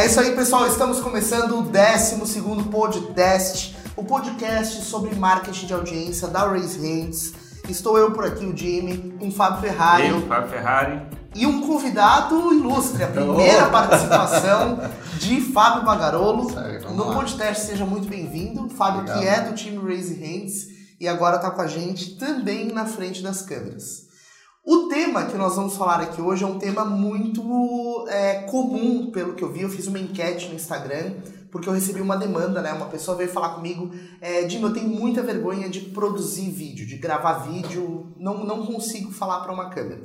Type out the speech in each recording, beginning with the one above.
É isso aí, pessoal. Estamos começando o 12 podcast, o podcast sobre marketing de audiência da Raise Hands. Estou eu por aqui, o Jimmy, com o Fábio Ferrari. Eu, Fábio Ferrari. E um convidado ilustre, a primeira participação de Fábio Bagarolo no lá. podcast. Seja muito bem-vindo. Fábio, Obrigado. que é do time Raise Hands e agora está com a gente também na frente das câmeras. O tema que nós vamos falar aqui hoje é um tema muito é, comum, pelo que eu vi. Eu fiz uma enquete no Instagram, porque eu recebi uma demanda, né? Uma pessoa veio falar comigo, é, Dino, eu tenho muita vergonha de produzir vídeo, de gravar vídeo, não, não consigo falar para uma câmera.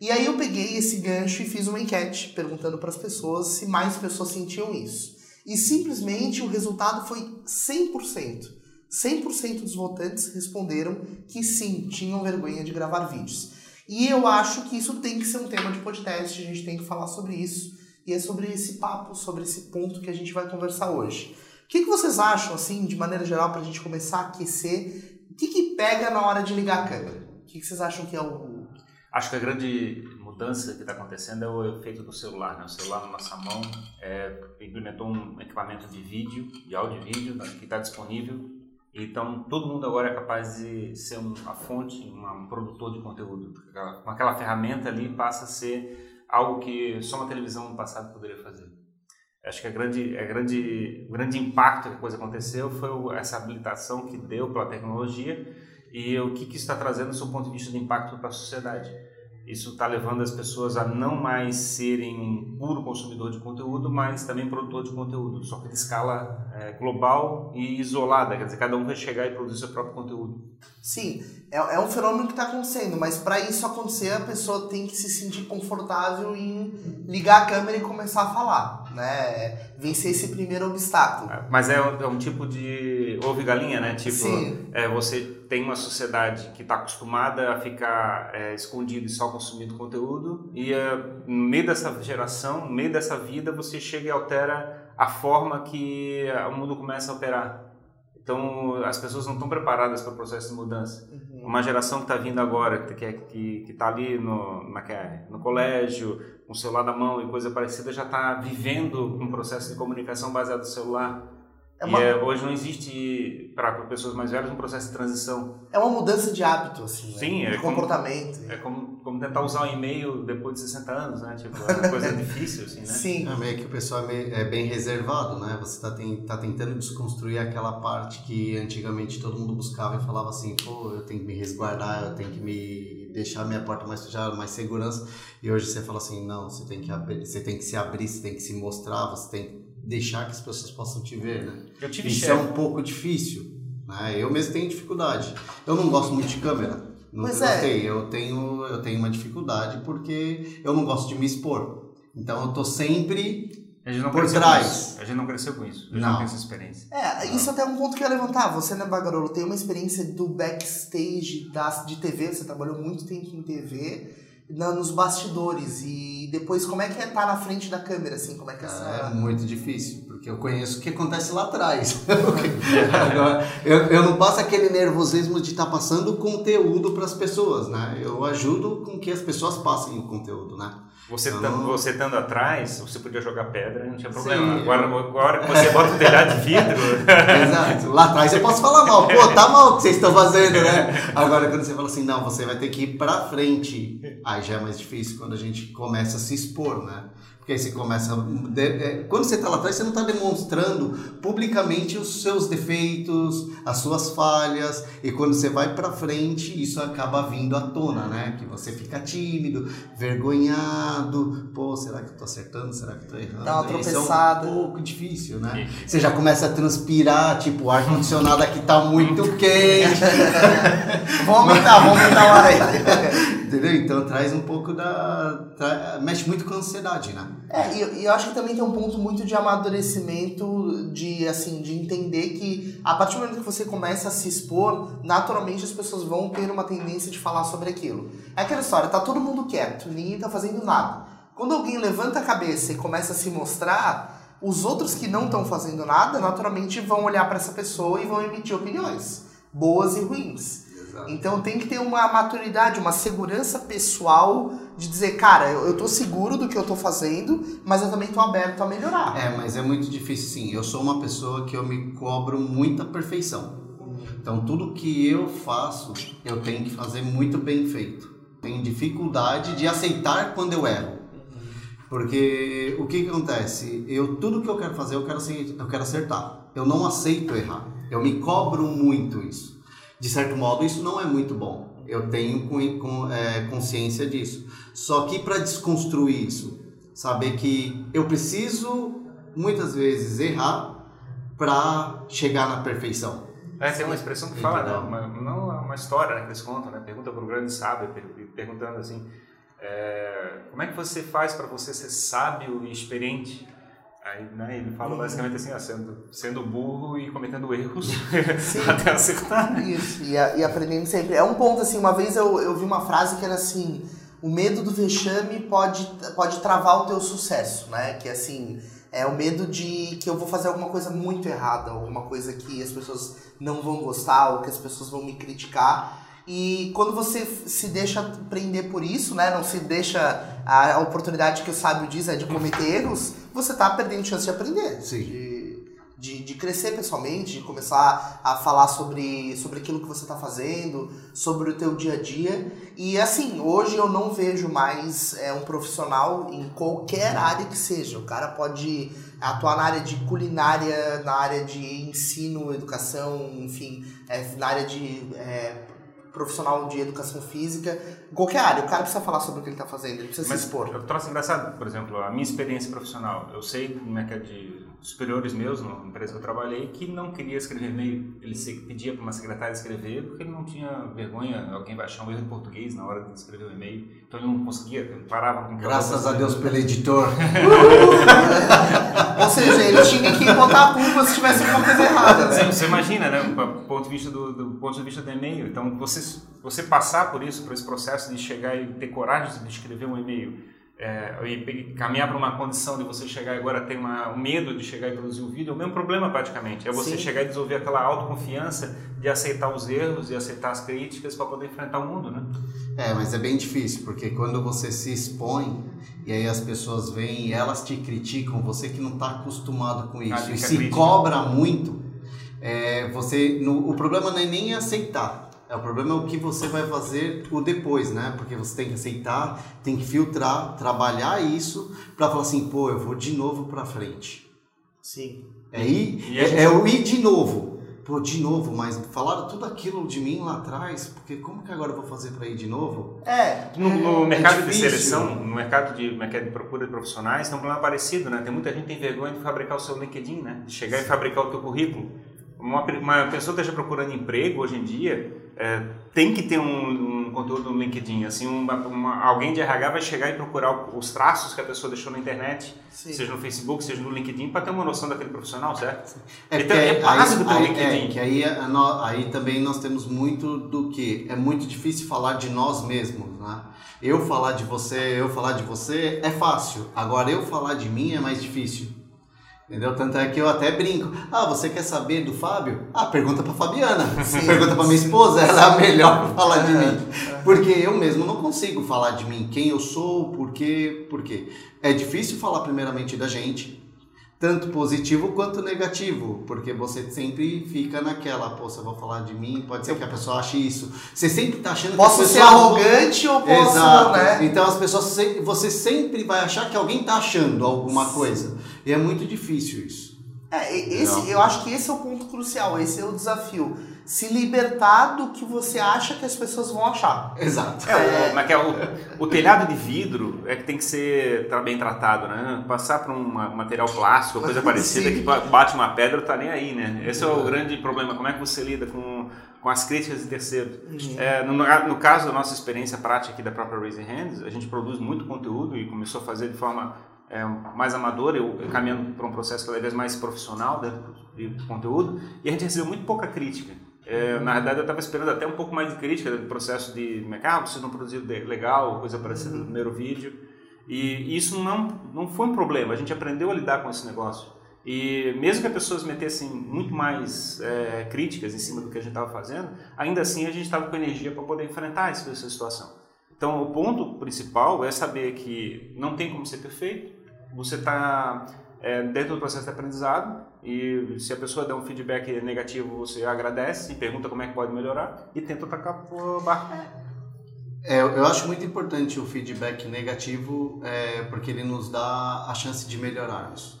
E aí eu peguei esse gancho e fiz uma enquete, perguntando para as pessoas se mais pessoas sentiam isso. E simplesmente o resultado foi 100%. 100% dos votantes responderam que sim, tinham vergonha de gravar vídeos. E eu acho que isso tem que ser um tema de podcast, a gente tem que falar sobre isso. E é sobre esse papo, sobre esse ponto que a gente vai conversar hoje. O que, que vocês acham, assim, de maneira geral, para a gente começar a aquecer? O que, que pega na hora de ligar a câmera? O que, que vocês acham que é o. Acho que a grande mudança que está acontecendo é o efeito do celular. Né? O celular na nossa mão é, implementou um equipamento de vídeo, de áudio e vídeo, que está disponível então, todo mundo agora é capaz de ser uma fonte, um produtor de conteúdo. Com aquela ferramenta ali passa a ser algo que só uma televisão no passado poderia fazer. Acho que a grande, a grande, o grande impacto que a coisa aconteceu foi essa habilitação que deu pela tecnologia e o que, que isso está trazendo do seu ponto de vista de impacto para a sociedade. Isso está levando as pessoas a não mais serem um puro consumidor de conteúdo, mas também produtor de conteúdo, só que de escala é, global e isolada. Quer dizer, cada um vai chegar e produzir seu próprio conteúdo. Sim, é, é um fenômeno que está acontecendo, mas para isso acontecer, a pessoa tem que se sentir confortável em ligar a câmera e começar a falar, né? Vencer esse primeiro obstáculo. É, mas é um, é um tipo de ovo e galinha, né? Tipo, Sim. É, você tem uma sociedade que está acostumada a ficar é, escondido e só consumindo conteúdo, e é, no meio dessa geração, no meio dessa vida, você chega e altera a forma que o mundo começa a operar. Então, as pessoas não estão preparadas para o processo de mudança. Uma geração que está vindo agora, que está que, que tá ali no, na, é, no colégio, com o celular na mão e coisa parecida, já está vivendo um processo de comunicação baseado no celular. É uma... E é, hoje não existe, para pessoas mais velhas, um processo de transição. É uma mudança de hábito, assim, Sim, né? de é comportamento. Como, é como, como tentar usar um e-mail depois de 60 anos, né? Tipo, é uma coisa difícil, assim, né? Sim. É meio que o pessoal é, meio, é bem reservado, né? Você está tá tentando desconstruir aquela parte que antigamente todo mundo buscava e falava assim, pô, eu tenho que me resguardar, eu tenho que me deixar minha porta mais fechada, mais segurança. E hoje você fala assim, não, você tem que abrir, você tem que se abrir, você tem que se mostrar, você tem deixar que as pessoas possam te ver, né? Eu tive Isso chefe. é um pouco difícil, né? Eu mesmo tenho dificuldade. Eu não gosto muito de câmera. Não pois gostei. É. Eu tenho eu tenho uma dificuldade porque eu não gosto de me expor. Então eu tô sempre por trás. A gente não cresceu com isso. A gente não, não tem essa experiência. É, isso não. até é um ponto que eu ia levantar. Você, né, Bagarolo, tem uma experiência do backstage das, de TV. Você trabalhou muito tempo em TV na, nos bastidores e depois como é que é estar tá na frente da câmera assim como é que é essa... é muito difícil porque eu conheço o que acontece lá atrás Agora, eu, eu não passo aquele nervosismo de estar tá passando conteúdo para as pessoas né eu ajudo com que as pessoas passem o conteúdo né você então, você estando atrás, você podia jogar pedra não tinha problema. Sim, agora, agora que você bota o telhado de vidro. Exato. Lá atrás eu posso falar mal. Pô, tá mal o que vocês estão fazendo, né? Agora quando você fala assim, não, você vai ter que ir pra frente. Aí já é mais difícil quando a gente começa a se expor, né? Porque aí você começa. É, quando você está lá atrás, você não está demonstrando publicamente os seus defeitos, as suas falhas. E quando você vai para frente, isso acaba vindo à tona, né? Que você fica tímido, vergonhado. Pô, será que eu tô acertando? Será que eu tô errando? Dá uma tropeçada. é um pouco difícil, né? Você já começa a transpirar, tipo, o ar-condicionado aqui tá muito quente. vamos aumentar, vamos aumentar o ar Entendeu? Então traz um pouco da. Tra... mexe muito com a ansiedade, né? É, e, eu acho que também tem um ponto muito de amadurecimento, de assim, de entender que a partir do momento que você começa a se expor, naturalmente as pessoas vão ter uma tendência de falar sobre aquilo. É aquela história, tá todo mundo quieto, ninguém tá fazendo nada. Quando alguém levanta a cabeça e começa a se mostrar, os outros que não estão fazendo nada, naturalmente vão olhar para essa pessoa e vão emitir opiniões, boas e ruins. Exato. Então tem que ter uma maturidade, uma segurança pessoal de dizer, cara, eu, eu tô seguro do que eu tô fazendo, mas eu também tô aberto a melhorar. É, mas é muito difícil sim. Eu sou uma pessoa que eu me cobro muita perfeição. Então tudo que eu faço, eu tenho que fazer muito bem feito. Tenho dificuldade de aceitar quando eu erro. Porque o que, que acontece? Eu tudo que eu quero fazer, eu quero, eu quero acertar. Eu não aceito errar. Eu me cobro muito isso. De certo modo, isso não é muito bom. Eu tenho é, consciência disso. Só que para desconstruir isso, saber que eu preciso muitas vezes errar para chegar na perfeição. É, tem uma expressão que fala, né? uma, não uma história né, que eles contam, né? Pergunta para o grande sábio, perguntando assim, é, como é que você faz para você ser sábio e experiente? Aí, né, ele fala basicamente assim, ó, sendo, sendo burro e cometendo erros até acertar. Isso, e, a, e, aprendendo sempre. É um ponto assim, uma vez eu, eu vi uma frase que era assim, o medo do vexame pode, pode travar o teu sucesso, né? Que assim, é o medo de que eu vou fazer alguma coisa muito errada, alguma coisa que as pessoas não vão gostar ou que as pessoas vão me criticar. E quando você se deixa prender por isso, né, não se deixa a oportunidade que o sábio diz é de cometer erros, você está perdendo chance de aprender. Sim. De, de, de, crescer pessoalmente, de começar a falar sobre, sobre aquilo que você está fazendo, sobre o teu dia a dia. E assim, hoje eu não vejo mais é, um profissional em qualquer área que seja. O cara pode atuar na área de culinária, na área de ensino, educação, enfim, é, na área de é, profissional de educação física, qualquer área, o cara precisa falar sobre o que ele está fazendo, ele precisa Mas se expor. Eu trouxe engraçado, por exemplo, a minha experiência profissional. Eu sei como é que é de superiores meus, na empresa que eu trabalhei, que não queria escrever e-mail. Ele pedia para uma secretária escrever porque ele não tinha vergonha, alguém vai achar um erro em português na hora de escrever o e-mail. Então ele não conseguia, ele parava com Graças a Deus pelo editor. Ou seja, ele tinha que botar a culpa se tivesse alguma coisa errada. Né? Sim, você imagina, né? Do ponto de vista do, do ponto de vista do e-mail. Então, você, você passar por isso, por esse processo de chegar e ter coragem de escrever um e-mail é, e caminhar para uma condição de você chegar agora ter um medo de chegar e produzir o um vídeo, é o mesmo problema praticamente. É você Sim. chegar e desenvolver aquela autoconfiança de aceitar os erros e aceitar as críticas para poder enfrentar o mundo, né? É, mas é bem difícil, porque quando você se expõe e aí as pessoas vêm e elas te criticam, você que não está acostumado com isso ah, e se crítica. cobra muito, é, você, no, o problema não é nem aceitar, é, o problema é o que você vai fazer o depois, né? Porque você tem que aceitar, tem que filtrar, trabalhar isso para falar assim, pô, eu vou de novo para frente. Sim. É ir, é, é o ir de novo. Pô, de novo, mas falaram tudo aquilo de mim lá atrás, porque como que agora eu vou fazer para ir de novo? É. No, no é mercado de seleção, no mercado de, mercado de procura de profissionais, tem um problema parecido, né? Tem muita gente que tem vergonha de fabricar o seu LinkedIn, né? De chegar Sim. e fabricar o teu currículo. Uma, uma pessoa que esteja procurando emprego hoje em dia, é, tem que ter um, um, conteúdo no LinkedIn. Assim, uma, uma, alguém de RH vai chegar e procurar os traços que a pessoa deixou na internet, Sim. seja no Facebook, seja no LinkedIn, para ter uma noção daquele profissional, certo? É, então, é básico ter um LinkedIn. É, que aí, aí também nós temos muito do que é muito difícil falar de nós mesmos, né? Eu falar de você, eu falar de você é fácil. Agora eu falar de mim é mais difícil. Entendeu? Tanto é que eu até brinco. Ah, você quer saber do Fábio? Ah, pergunta pra Fabiana. Sim, pergunta pra minha esposa, ela é a melhor pra falar de mim. Porque eu mesmo não consigo falar de mim, quem eu sou, por quê, por quê. É difícil falar primeiramente da gente, tanto positivo quanto negativo, porque você sempre fica naquela, pô, se eu vou falar de mim, pode ser que a pessoa ache isso. Você sempre tá achando posso que ser arrogante ou posso, Exato. né? Então as pessoas você sempre vai achar que alguém tá achando alguma coisa. E é muito difícil isso. É, esse, eu acho que esse é o ponto crucial, esse é o desafio se libertar do que você acha que as pessoas vão achar. Exato. É, o, é, é o, o, telhado de vidro é que tem que ser bem tratado, né? Passar para um material plástico, coisa parecida, que bate uma pedra, tá nem aí, né? Esse é o grande problema. Como é que você lida com, com as críticas de terceiros? Uhum. É, no, no, caso da nossa experiência prática aqui da própria Raising Hands, a gente produz muito conteúdo e começou a fazer de forma é, mais amadora, eu, eu caminhando para um processo cada vez mais profissional de, de conteúdo, e a gente recebeu muito pouca crítica. É, na verdade, eu estava esperando até um pouco mais de crítica do processo de ah, você não produziu legal, coisa parecida no primeiro vídeo. E isso não, não foi um problema, a gente aprendeu a lidar com esse negócio. E mesmo que as pessoas metessem muito mais é, críticas em cima do que a gente estava fazendo, ainda assim a gente estava com energia para poder enfrentar essa, essa situação. Então, o ponto principal é saber que não tem como ser perfeito, você está é, dentro do processo de aprendizado e se a pessoa der um feedback negativo, você agradece e pergunta como é que pode melhorar e tenta atacar o barco. É, eu acho muito importante o feedback negativo é, porque ele nos dá a chance de melhorarmos.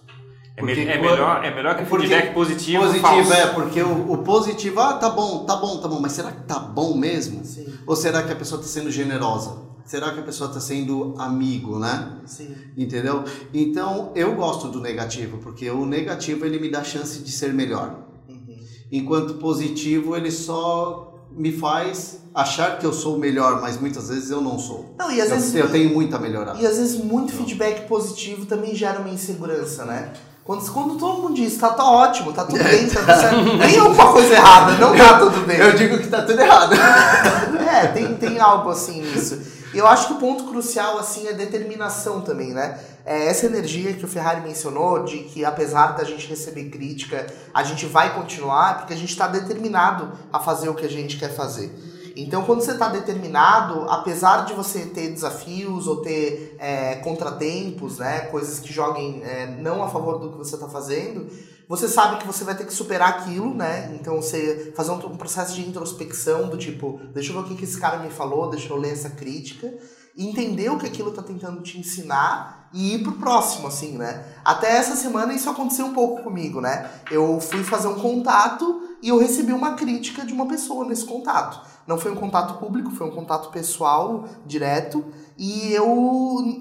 É, me, é melhor, é melhor que o feedback positivo. Positivo, falso. é, porque o, o, positivo, ah, tá bom, tá bom, tá bom, mas será que tá bom mesmo? Sim. Ou será que a pessoa está sendo generosa? Será que a pessoa está sendo amigo, né? Sim. Entendeu? Então, eu gosto do negativo, porque o negativo ele me dá chance de ser melhor. Uhum. Enquanto positivo, ele só me faz achar que eu sou o melhor, mas muitas vezes eu não sou. Não, e às eu, vezes eu tenho muito a melhorar. E às vezes muito feedback positivo também gera uma insegurança, né? Quando, quando todo mundo diz, tá, tá ótimo, tá tudo bem, tá tudo certo. Tem alguma coisa errada, não tá tudo bem. Eu digo que tá tudo errado. é, tem, tem algo assim nisso. E eu acho que o ponto crucial, assim, é determinação também, né? É essa energia que o Ferrari mencionou, de que apesar da gente receber crítica, a gente vai continuar, porque a gente está determinado a fazer o que a gente quer fazer. Então, quando você está determinado, apesar de você ter desafios ou ter é, contratempos, né, coisas que joguem é, não a favor do que você está fazendo, você sabe que você vai ter que superar aquilo, né? Então, você fazer um, um processo de introspecção do tipo, deixa eu ver o que, que esse cara me falou, deixa eu ler essa crítica, entender o que aquilo está tentando te ensinar e ir pro próximo, assim, né? Até essa semana isso aconteceu um pouco comigo, né? Eu fui fazer um contato e eu recebi uma crítica de uma pessoa nesse contato. Não foi um contato público, foi um contato pessoal, direto. E eu.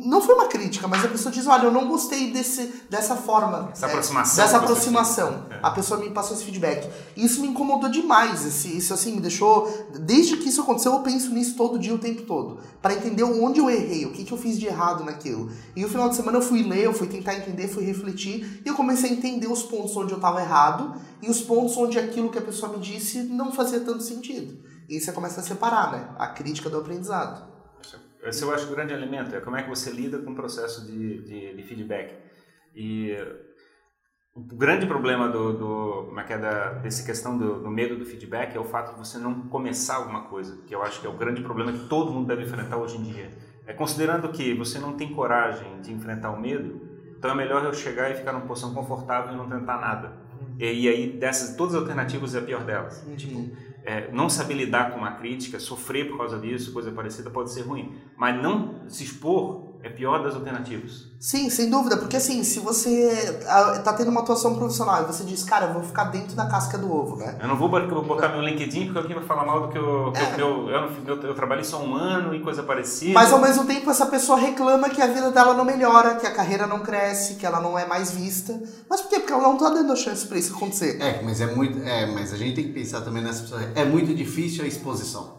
Não foi uma crítica, mas a pessoa diz: olha, eu não gostei desse, dessa forma. Essa é, aproximação. Dessa aproximação. É. A pessoa me passou esse feedback. Isso me incomodou demais. Esse, isso assim me deixou. Desde que isso aconteceu, eu penso nisso todo dia, o tempo todo. para entender onde eu errei, o que, que eu fiz de errado naquilo. E no final de semana eu fui ler, eu fui tentar entender, fui refletir. E eu comecei a entender os pontos onde eu estava errado e os pontos onde aquilo que a pessoa me disse não fazia tanto sentido. E você começa a separar, né? A crítica do aprendizado. Esse eu acho o grande elemento, é como é que você lida com o processo de, de, de feedback. E o grande problema do, do como é que é da, dessa questão do, do, medo do feedback é o fato de você não começar alguma coisa, que eu acho que é o grande problema que todo mundo deve enfrentar hoje em dia. É considerando que você não tem coragem de enfrentar o medo, então é melhor eu chegar e ficar numa posição confortável e não tentar nada. E, e aí dessas todas as alternativas é a pior delas. Tipo, é, não saber lidar com uma crítica, sofrer por causa disso, coisa parecida, pode ser ruim. Mas não se expor é pior das alternativas. Sim, sem dúvida, porque assim, se você tá tendo uma atuação profissional e você diz, cara, eu vou ficar dentro da casca do ovo, né? Eu não vou botar meu LinkedIn porque alguém vai falar mal do que eu. Que é. eu, eu, eu, eu, trabalhei só um ano e coisa parecida. Mas ao mesmo tempo essa pessoa reclama que a vida dela não melhora, que a carreira não cresce, que ela não é mais vista. Mas por quê? Porque ela não tá dando a chance pra isso acontecer. É, mas é muito. É, mas a gente tem que pensar também nessa pessoa. É muito difícil a exposição.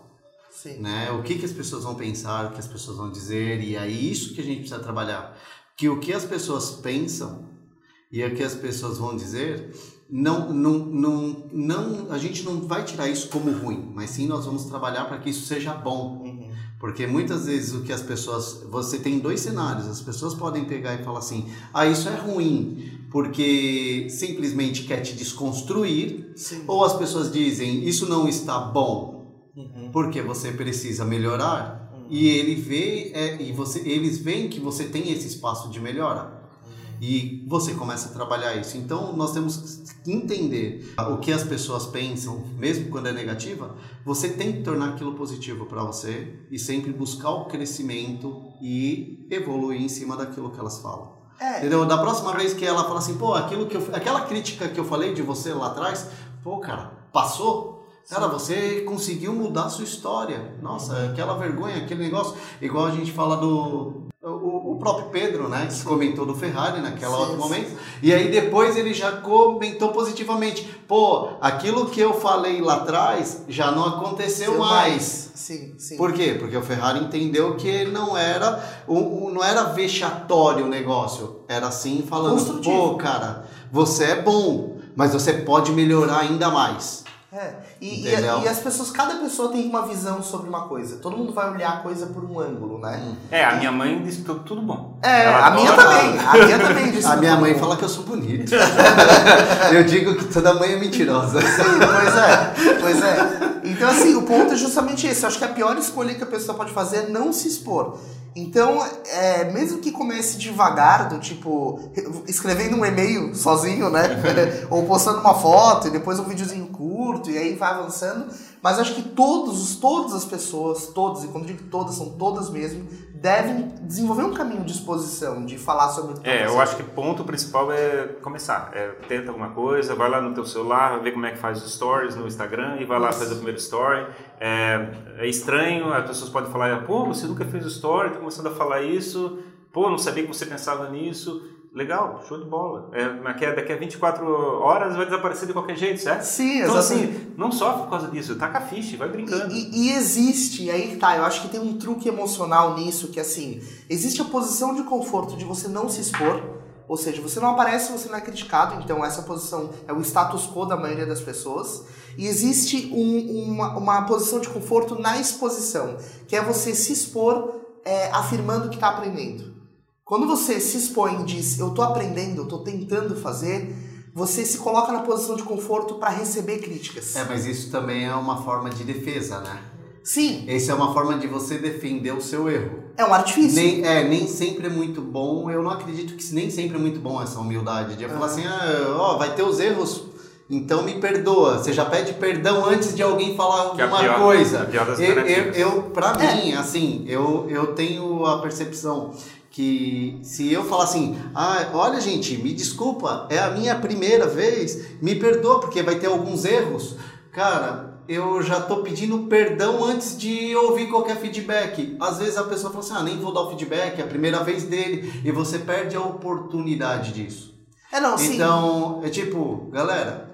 Sim. Né? O que, que as pessoas vão pensar, o que as pessoas vão dizer, e é isso que a gente precisa trabalhar. Que o que as pessoas pensam e o que as pessoas vão dizer, não, não, não, não, a gente não vai tirar isso como ruim, mas sim nós vamos trabalhar para que isso seja bom. Uhum. Porque muitas vezes o que as pessoas. Você tem dois cenários, as pessoas podem pegar e falar assim: ah, isso é ruim, porque simplesmente quer te desconstruir, sim. ou as pessoas dizem: isso não está bom, uhum. porque você precisa melhorar uhum. e ele vê é, e você eles veem que você tem esse espaço de melhora uhum. e você começa a trabalhar isso. Então nós temos que entender o que as pessoas pensam, mesmo quando é negativa. Você tem que tornar aquilo positivo para você e sempre buscar o crescimento e evoluir em cima daquilo que elas falam. É. Entendeu? Da próxima vez que ela fala assim, pô, aquilo que eu, aquela crítica que eu falei de você lá atrás, pô, cara, passou, Cara, você conseguiu mudar a sua história. Nossa, aquela vergonha, aquele negócio. Igual a gente fala do. O, o próprio Pedro, né? Que comentou do Ferrari naquela sim, outro momento. E aí depois ele já comentou positivamente. Pô, aquilo que eu falei lá atrás já não aconteceu mais. mais. Sim, sim. Por quê? Porque o Ferrari entendeu que não era, um, não era vexatório o negócio. Era assim falando, pô, cara, você é bom, mas você pode melhorar ainda mais. É, e, e, e, as pessoas, cada pessoa tem uma visão sobre uma coisa. Todo mundo vai olhar a coisa por um ângulo, né? Hum. É, a minha mãe disse tudo, tudo bom. É, Ela a minha também. A minha também disse A minha mãe bom. fala que eu sou bonito. eu digo que toda mãe é mentirosa. Sim, pois é. Pois é. Então, assim, o ponto é justamente esse. Eu acho que a pior escolha que a pessoa pode fazer é não se expor. Então, é, mesmo que comece devagar, do tipo, escrevendo um e-mail sozinho, né? Ou postando uma foto e depois um videozinho curto e aí vai avançando. Mas acho que todos, todas as pessoas, todos, e quando digo todas, são todas mesmo, devem desenvolver um caminho de exposição, de falar sobre o que tá É, eu acho que o ponto principal é começar. É, tenta alguma coisa, vai lá no teu celular, ver como é que faz os stories no Instagram e vai lá fazer o primeiro story. É, é, estranho, as pessoas podem falar, pô, você nunca fez o story, tá começando a falar isso, pô, não sabia que você pensava nisso legal, show de bola. É, daqui a 24 horas vai desaparecer de qualquer jeito, certo? Sim, Então, assim, não sofre por causa disso, taca a ficha, vai brincando. E, e, existe, aí tá, eu acho que tem um truque emocional nisso, que assim, existe a posição de conforto de você não se expor, ou seja, você não aparece, você não é criticado, então essa posição é o status quo da maioria das pessoas. E existe um, uma, uma posição de conforto na exposição, que é você se expor é, afirmando que está aprendendo. Quando você se expõe e diz, eu estou aprendendo, eu estou tentando fazer, você se coloca na posição de conforto para receber críticas. É, mas isso também é uma forma de defesa, né? Sim. Essa é uma forma de você defender o seu erro. É um artifício. Nem, é, nem sempre é muito bom. Eu não acredito que nem sempre é muito bom essa humildade. De falar assim, ah, ó, vai ter os erros, então me perdoa. Você já pede perdão antes de alguém falar que alguma pior, coisa. eu, eu, eu, pra é. mim, assim, eu, eu tenho a percepção que se eu falar assim, ah, olha gente, me desculpa, é a minha primeira vez, me perdoa porque vai ter alguns erros, cara, eu já tô pedindo perdão antes de ouvir qualquer feedback. Às vezes a pessoa fala assim, ah, nem vou dar o feedback, é a primeira vez dele, e você perde a oportunidade disso. É não, sim. Então, é tipo, galera,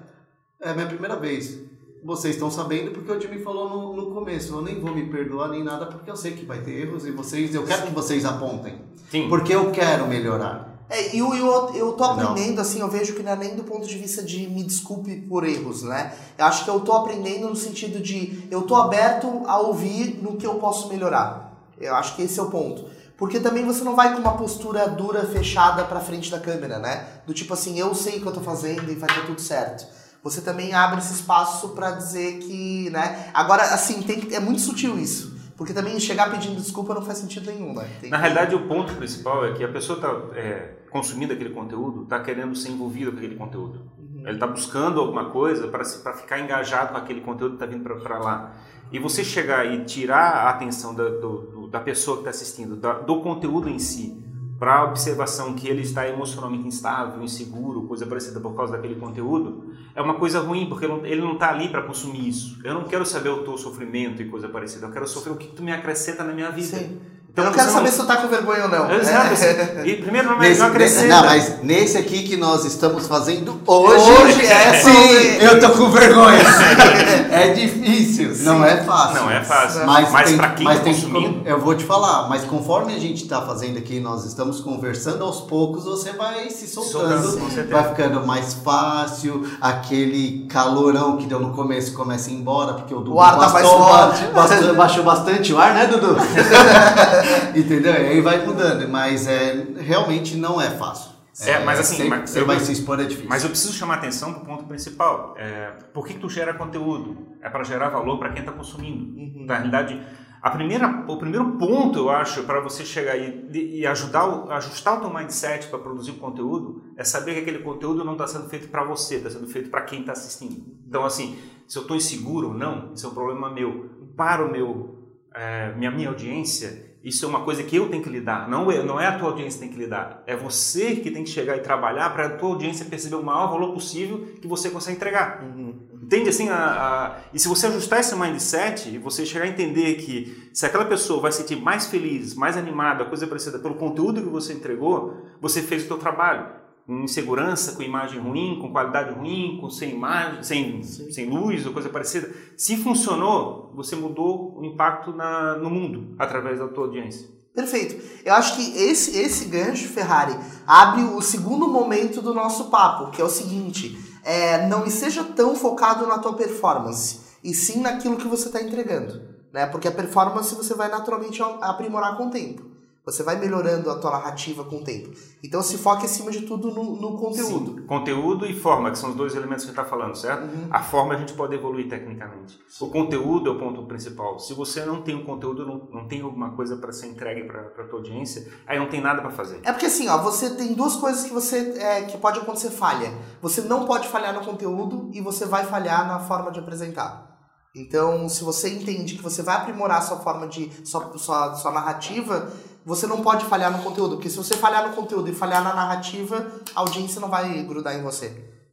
é a minha primeira vez vocês estão sabendo porque o Jimmy falou no, no começo. Eu nem vou me perdoar nem nada porque eu sei que vai ter erros e vocês, eu quero que vocês apontem. Sim. Porque eu quero melhorar. É, e eu, eu, eu tô aprendendo, não. assim, eu vejo que não é nem do ponto de vista de me desculpe por erros, né? Eu acho que eu tô aprendendo no sentido de eu tô aberto a ouvir no que eu posso melhorar. Eu acho que esse é o ponto. Porque também você não vai com uma postura dura, fechada pra frente da câmera, né? Do tipo assim, eu sei o que eu tô fazendo e vai dar tudo certo você também abre esse espaço para dizer que, né? Agora, assim, tem, é muito sutil isso. Porque também chegar pedindo desculpa não faz sentido nenhum, né? Tem Na que... realidade, o ponto principal é que a pessoa está é, consumindo aquele conteúdo, está querendo ser envolvida com aquele conteúdo. Uhum. Ele está buscando alguma coisa para ficar engajado com aquele conteúdo que está vindo para lá. E você chegar e tirar a atenção da, do, da pessoa que está assistindo, da, do conteúdo em si, para a observação que ele está emocionalmente instável, inseguro, coisa parecida por causa daquele conteúdo, é uma coisa ruim, porque ele não está ali para consumir isso. Eu não quero saber o teu sofrimento e coisa parecida, eu quero sofrer o que tu me acrescenta na minha vida. Sim. Então, eu não quero saber não... se tu tá com vergonha ou não. Exato. E primeiro não, nesse, não acrescenta. Não, mas nesse aqui que nós estamos fazendo hoje, hoje é sim, eu tô com vergonha. é difícil, sim. não é fácil. Não é fácil. Mas, mas para quem mas tá tem eu vou te falar, mas conforme a gente está fazendo aqui, nós estamos conversando aos poucos, você vai se soltando, soltando vai ficando mais fácil, aquele calorão que deu no começo começa a ir embora, porque o Dudu o ar tá mais forte. baixou bastante o ar, né, Dudu? Entendeu? E aí vai mudando, mas é, realmente não é fácil. É, é mas assim, mas, você vai se expor é difícil. Mas eu preciso chamar a atenção para o ponto principal. É, por que, que tu gera conteúdo? É para gerar valor para quem está consumindo. Uhum. Na realidade, a primeira, o primeiro ponto, eu acho, para você chegar aí e, e ajudar, ajustar o teu mindset para produzir o conteúdo, é saber que aquele conteúdo não está sendo feito para você, está sendo feito para quem está assistindo. Então, assim, se eu estou inseguro ou não, isso é um problema meu. Para o meu, é, minha, minha audiência, isso é uma coisa que eu tenho que lidar, não, eu, não é a tua audiência que tem que lidar. É você que tem que chegar e trabalhar para a tua audiência perceber o maior valor possível que você consegue entregar. Uhum. Entende assim? A, a, e se você ajustar esse mindset e você chegar a entender que se aquela pessoa vai se sentir mais feliz, mais animada, coisa parecida pelo conteúdo que você entregou, você fez o seu trabalho com insegurança, com imagem ruim, com qualidade ruim, com sem imagem, sem, sem luz ou coisa parecida. Se funcionou, você mudou o impacto na, no mundo através da tua audiência. Perfeito. Eu acho que esse, esse gancho, Ferrari, abre o segundo momento do nosso papo, que é o seguinte. é, não seja tão focado na tua performance, e sim naquilo que você está entregando. Né? Porque a performance você vai naturalmente aprimorar com o tempo. Você vai melhorando a tua narrativa com o tempo. Então se foca acima de tudo no, no conteúdo. Sim, conteúdo e forma, que são os dois elementos que a gente está falando, certo? Uhum. A forma a gente pode evoluir tecnicamente. Sim. O conteúdo é o ponto principal. Se você não tem um conteúdo, não, não tem alguma coisa para ser entregue para a tua audiência, aí não tem nada para fazer. É porque assim, ó, você tem duas coisas que você é, que pode acontecer falha. Você não pode falhar no conteúdo e você vai falhar na forma de apresentar. Então, se você entende que você vai aprimorar sua forma de sua, sua, sua narrativa, você não pode falhar no conteúdo, porque se você falhar no conteúdo e falhar na narrativa, a audiência não vai grudar em você.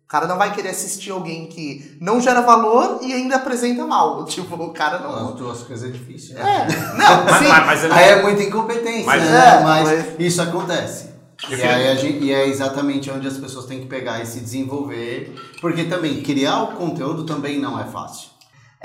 O cara não vai querer assistir alguém que não gera valor e ainda apresenta mal. Tipo, o cara não. As duas coisas é difícil. Né? É, não, mas, sim. Mas, mas Aí é muita incompetência, mas, né? É, mas, mas, isso acontece. E, aí gente, e é exatamente onde as pessoas têm que pegar e se desenvolver, porque também criar o conteúdo também não é fácil.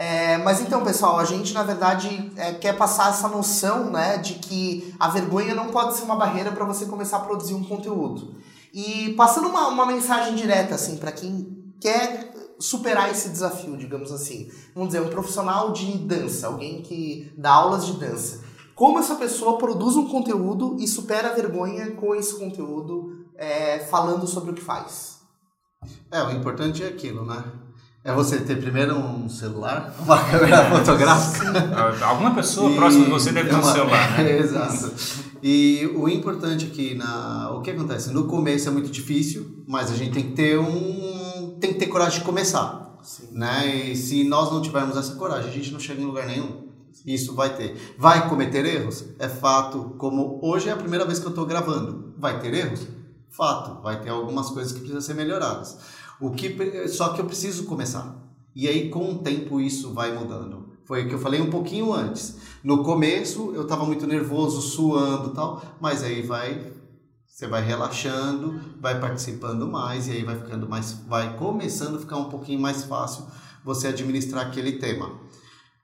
É, mas então, pessoal, a gente na verdade é, quer passar essa noção né, de que a vergonha não pode ser uma barreira para você começar a produzir um conteúdo. E passando uma, uma mensagem direta assim para quem quer superar esse desafio, digamos assim. Vamos dizer, um profissional de dança, alguém que dá aulas de dança. Como essa pessoa produz um conteúdo e supera a vergonha com esse conteúdo é, falando sobre o que faz? É, o importante é aquilo, né? É você ter primeiro um celular, uma câmera fotográfica. Alguma pessoa e... próxima de você deve ter um celular, né? Exato. E o importante aqui, na... o que acontece? No começo é muito difícil, mas a gente tem que ter um. tem que ter coragem de começar. Sim. Né? E se nós não tivermos essa coragem, a gente não chega em lugar nenhum. Isso vai ter. Vai cometer erros? É fato. Como hoje é a primeira vez que eu estou gravando. Vai ter erros? Fato. Vai ter algumas coisas que precisam ser melhoradas. O que, só que eu preciso começar. E aí, com o tempo, isso vai mudando. Foi o que eu falei um pouquinho antes. No começo, eu estava muito nervoso, suando tal, mas aí vai. Você vai relaxando, vai participando mais e aí vai ficando mais, vai começando a ficar um pouquinho mais fácil você administrar aquele tema.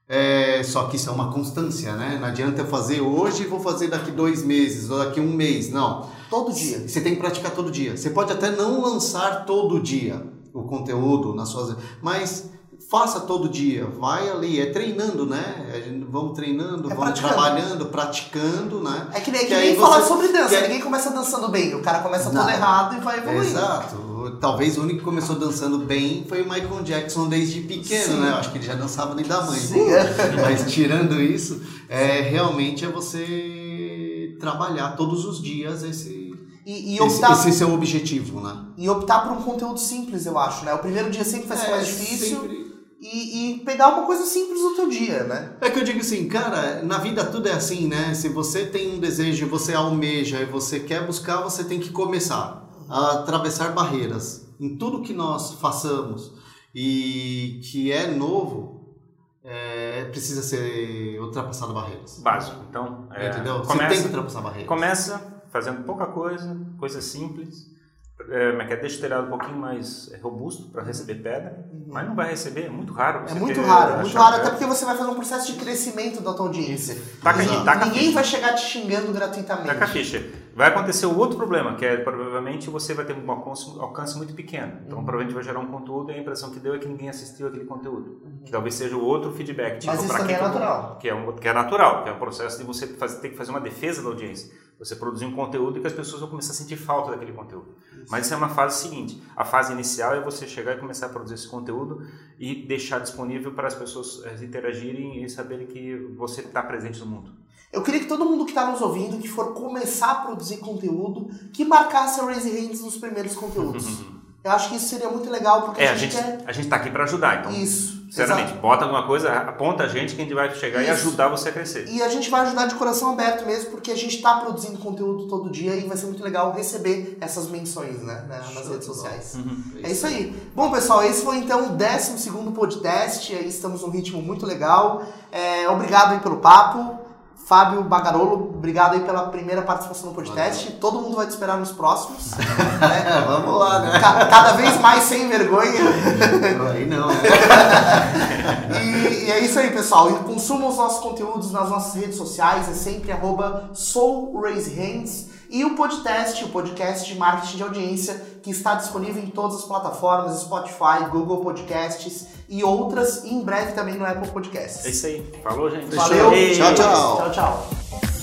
É, só que isso é uma constância, né? Não adianta eu fazer hoje e vou fazer daqui dois meses ou daqui um mês. Não. Todo dia. Você tem que praticar todo dia. Você pode até não lançar todo dia o conteúdo nas suas. Mas faça todo dia, vai ali, é treinando, né? Vamos treinando, é vamos praticando. trabalhando, praticando, né? É que nem, é que que nem falar sobre dança, ninguém começa dançando bem, o cara começa Não. todo errado e vai evoluindo. Exato. Talvez o único que começou dançando bem foi o Michael Jackson desde pequeno, Sim. né? Eu acho que ele já dançava nem da mãe. Sim. Mas tirando isso, é, realmente é você trabalhar todos os dias esse e, e optar, esse, esse, é o objetivo, né? E optar por um conteúdo simples, eu acho, né? O primeiro dia sempre vai ser é, mais difícil. Sempre... E, e, pegar uma coisa simples do teu dia, né? É que eu digo assim, cara, na vida tudo é assim, né? Se você tem um desejo, você almeja e você quer buscar, você tem que começar a atravessar barreiras em tudo que nós façamos e que é novo, é, precisa ser ultrapassado barreiras. Básico, então. É, Entendeu? Começa, você tem que ultrapassar barreiras. Começa fazendo pouca coisa, coisa simples, é, é, é destilado um pouquinho mais robusto para receber pedra, uhum. mas não vai receber, é muito raro. É muito raro, muito raro, até porque você vai fazer um processo de crescimento da tua audiência. Taca, taca Ninguém vai chegar te xingando gratuitamente. Taca a ficha. Vai acontecer o outro problema, que é provavelmente você vai ter um alcance, alcance muito pequeno. Então, uhum. provavelmente vai gerar um conteúdo e a impressão que deu é que ninguém assistiu aquele conteúdo. Uhum. Que talvez seja o outro feedback. Tipo, Mas isso também é natural. Que é, um, que é natural, que é um processo de você fazer, ter que fazer uma defesa da audiência. Você produzir um conteúdo e que as pessoas vão começar a sentir falta daquele conteúdo. Isso. Mas isso é uma fase seguinte. A fase inicial é você chegar e começar a produzir esse conteúdo e deixar disponível para as pessoas eh, interagirem e saberem que você está presente no mundo. Eu queria que todo mundo que está nos ouvindo, que for começar a produzir conteúdo, que marcasse a Raise Hands nos primeiros conteúdos. Eu acho que isso seria muito legal, porque é, a gente, a gente quer... A gente está aqui para ajudar, então. Isso. Sinceramente, exato. bota alguma coisa, aponta a gente que a gente vai chegar isso. e ajudar você a crescer. E a gente vai ajudar de coração aberto mesmo, porque a gente está produzindo conteúdo todo dia e vai ser muito legal receber essas menções, né, nas redes sociais. Uhum. É isso aí. Bom, pessoal, esse foi então o 12 podcast. Aí estamos num ritmo muito legal. É, obrigado aí pelo papo. Fábio Bagarolo, obrigado aí pela primeira participação no podcast. Valeu. Todo mundo vai te esperar nos próximos. né? Vamos lá, né? Cada vez mais sem vergonha. Aí não, né? e, e, é isso aí, pessoal. E consumam os nossos conteúdos nas nossas redes sociais. É sempre arroba SoulRaiseHands. E o podcast, o podcast de marketing de audiência, que está disponível em todas as plataformas, Spotify, Google Podcasts e outras, e em breve também no Apple Podcasts. É isso aí. Falou, gente. Valeu. Tchau, tchau. Tchau, tchau.